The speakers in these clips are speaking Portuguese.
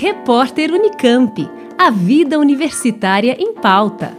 Repórter Unicamp. A vida universitária em pauta.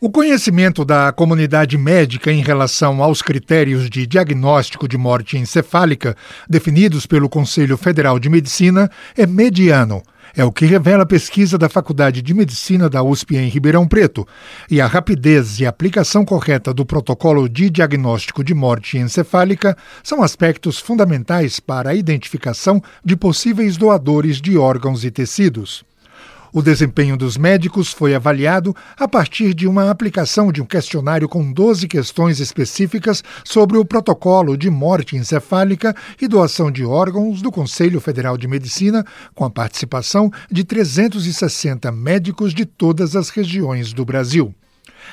O conhecimento da comunidade médica em relação aos critérios de diagnóstico de morte encefálica definidos pelo Conselho Federal de Medicina é mediano. É o que revela a pesquisa da Faculdade de Medicina da USP em Ribeirão Preto. E a rapidez e aplicação correta do protocolo de diagnóstico de morte encefálica são aspectos fundamentais para a identificação de possíveis doadores de órgãos e tecidos. O desempenho dos médicos foi avaliado a partir de uma aplicação de um questionário com 12 questões específicas sobre o protocolo de morte encefálica e doação de órgãos do Conselho Federal de Medicina, com a participação de 360 médicos de todas as regiões do Brasil.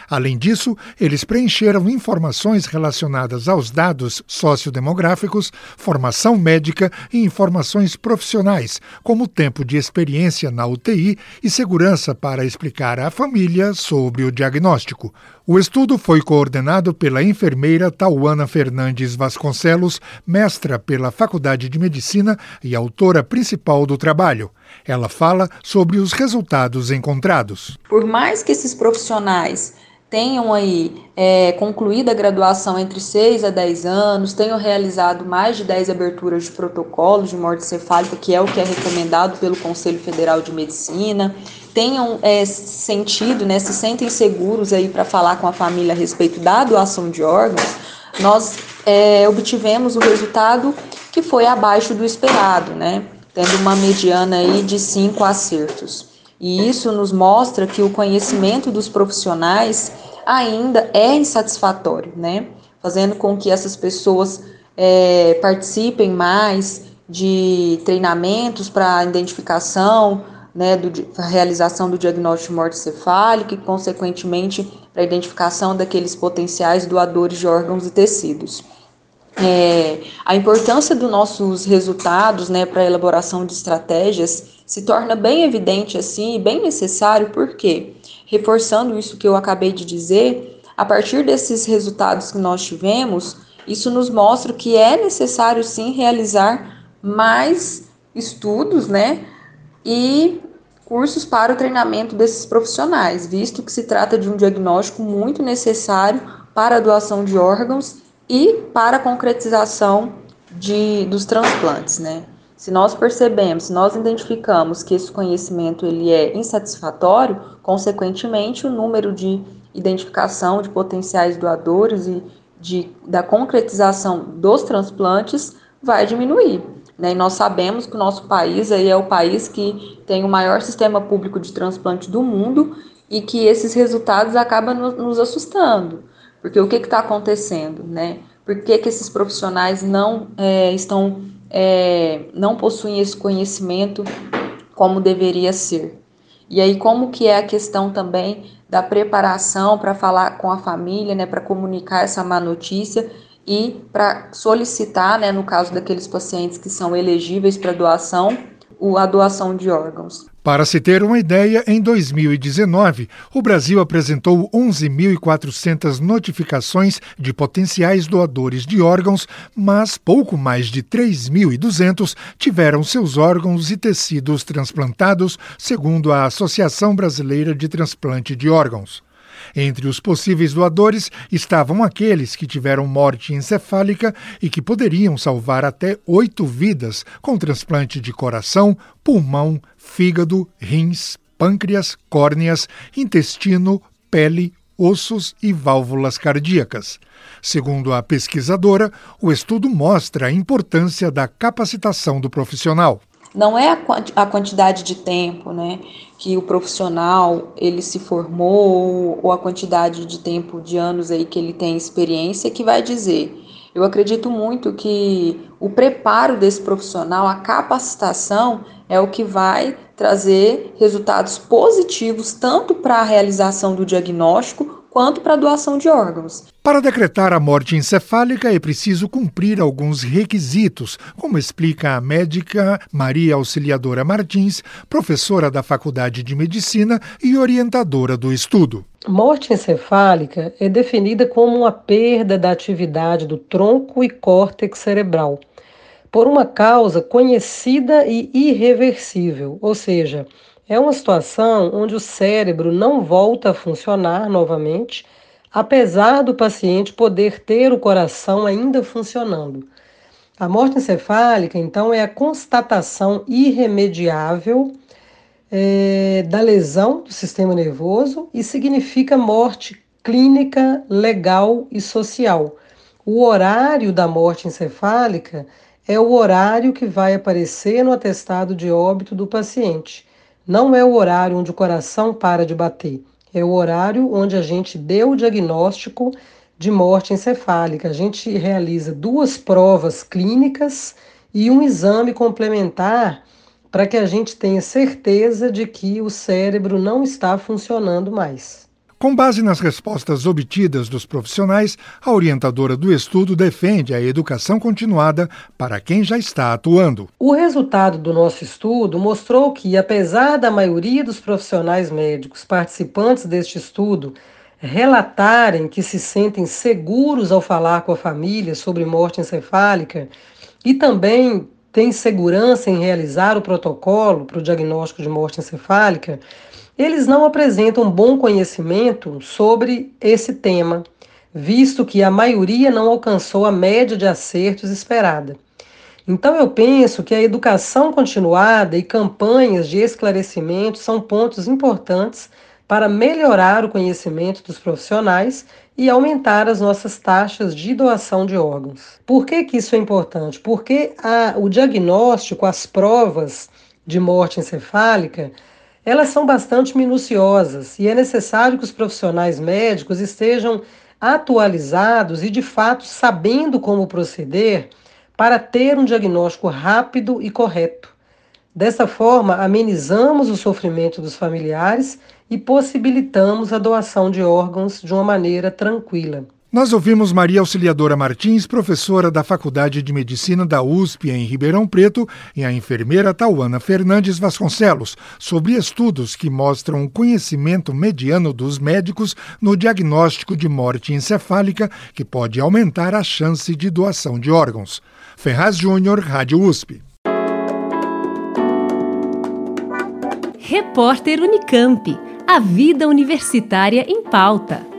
Além disso, eles preencheram informações relacionadas aos dados sociodemográficos, formação médica e informações profissionais, como tempo de experiência na UTI e segurança para explicar à família sobre o diagnóstico. O estudo foi coordenado pela enfermeira Tauana Fernandes Vasconcelos, mestra pela Faculdade de Medicina e autora principal do trabalho. Ela fala sobre os resultados encontrados. Por mais que esses profissionais tenham aí é, concluído a graduação entre 6 a 10 anos, tenham realizado mais de 10 aberturas de protocolos de morte cefálica, que é o que é recomendado pelo Conselho Federal de Medicina, tenham é, sentido, né, se sentem seguros aí para falar com a família a respeito da doação de órgãos, nós é, obtivemos o resultado que foi abaixo do esperado, né, tendo uma mediana aí de 5 acertos. E isso nos mostra que o conhecimento dos profissionais ainda é insatisfatório, né? Fazendo com que essas pessoas é, participem mais de treinamentos para identificação, né, do, realização do diagnóstico de morte cefálica e, consequentemente, para a identificação daqueles potenciais doadores de órgãos e tecidos. É, a importância dos nossos resultados né, para a elaboração de estratégias se torna bem evidente assim e bem necessário, porque, reforçando isso que eu acabei de dizer, a partir desses resultados que nós tivemos, isso nos mostra que é necessário sim realizar mais estudos, né? E cursos para o treinamento desses profissionais, visto que se trata de um diagnóstico muito necessário para a doação de órgãos e para a concretização de, dos transplantes, né? Se nós percebemos, se nós identificamos que esse conhecimento ele é insatisfatório, consequentemente o número de identificação de potenciais doadores e de, da concretização dos transplantes vai diminuir. Né? E nós sabemos que o nosso país aí é o país que tem o maior sistema público de transplante do mundo e que esses resultados acabam nos assustando. Porque o que está acontecendo, né? Por que, que esses profissionais não é, estão, é, não possuem esse conhecimento como deveria ser? E aí, como que é a questão também da preparação para falar com a família, né, para comunicar essa má notícia e para solicitar, né, no caso daqueles pacientes que são elegíveis para doação, a doação de órgãos. Para se ter uma ideia, em 2019, o Brasil apresentou 11.400 notificações de potenciais doadores de órgãos, mas pouco mais de 3.200 tiveram seus órgãos e tecidos transplantados, segundo a Associação Brasileira de Transplante de Órgãos. Entre os possíveis doadores estavam aqueles que tiveram morte encefálica e que poderiam salvar até oito vidas com transplante de coração, pulmão, fígado, rins, pâncreas, córneas, intestino, pele, ossos e válvulas cardíacas. Segundo a pesquisadora, o estudo mostra a importância da capacitação do profissional não é a quantidade de tempo né, que o profissional ele se formou ou a quantidade de tempo de anos aí que ele tem experiência que vai dizer. Eu acredito muito que o preparo desse profissional, a capacitação, é o que vai trazer resultados positivos tanto para a realização do diagnóstico quanto para a doação de órgãos. Para decretar a morte encefálica é preciso cumprir alguns requisitos, como explica a médica Maria Auxiliadora Martins, professora da Faculdade de Medicina e orientadora do estudo. Morte encefálica é definida como uma perda da atividade do tronco e córtex cerebral por uma causa conhecida e irreversível, ou seja, é uma situação onde o cérebro não volta a funcionar novamente, apesar do paciente poder ter o coração ainda funcionando. A morte encefálica, então, é a constatação irremediável é, da lesão do sistema nervoso e significa morte clínica, legal e social. O horário da morte encefálica é o horário que vai aparecer no atestado de óbito do paciente. Não é o horário onde o coração para de bater, é o horário onde a gente deu o diagnóstico de morte encefálica. A gente realiza duas provas clínicas e um exame complementar para que a gente tenha certeza de que o cérebro não está funcionando mais. Com base nas respostas obtidas dos profissionais, a orientadora do estudo defende a educação continuada para quem já está atuando. O resultado do nosso estudo mostrou que, apesar da maioria dos profissionais médicos participantes deste estudo relatarem que se sentem seguros ao falar com a família sobre morte encefálica e também têm segurança em realizar o protocolo para o diagnóstico de morte encefálica, eles não apresentam bom conhecimento sobre esse tema, visto que a maioria não alcançou a média de acertos esperada. Então, eu penso que a educação continuada e campanhas de esclarecimento são pontos importantes para melhorar o conhecimento dos profissionais e aumentar as nossas taxas de doação de órgãos. Por que, que isso é importante? Porque a, o diagnóstico, as provas de morte encefálica, elas são bastante minuciosas e é necessário que os profissionais médicos estejam atualizados e, de fato, sabendo como proceder para ter um diagnóstico rápido e correto. Dessa forma, amenizamos o sofrimento dos familiares e possibilitamos a doação de órgãos de uma maneira tranquila. Nós ouvimos Maria Auxiliadora Martins, professora da Faculdade de Medicina da USP em Ribeirão Preto, e a enfermeira Tauana Fernandes Vasconcelos, sobre estudos que mostram o conhecimento mediano dos médicos no diagnóstico de morte encefálica, que pode aumentar a chance de doação de órgãos. Ferraz Júnior, Rádio USP. Repórter Unicamp. A vida universitária em pauta.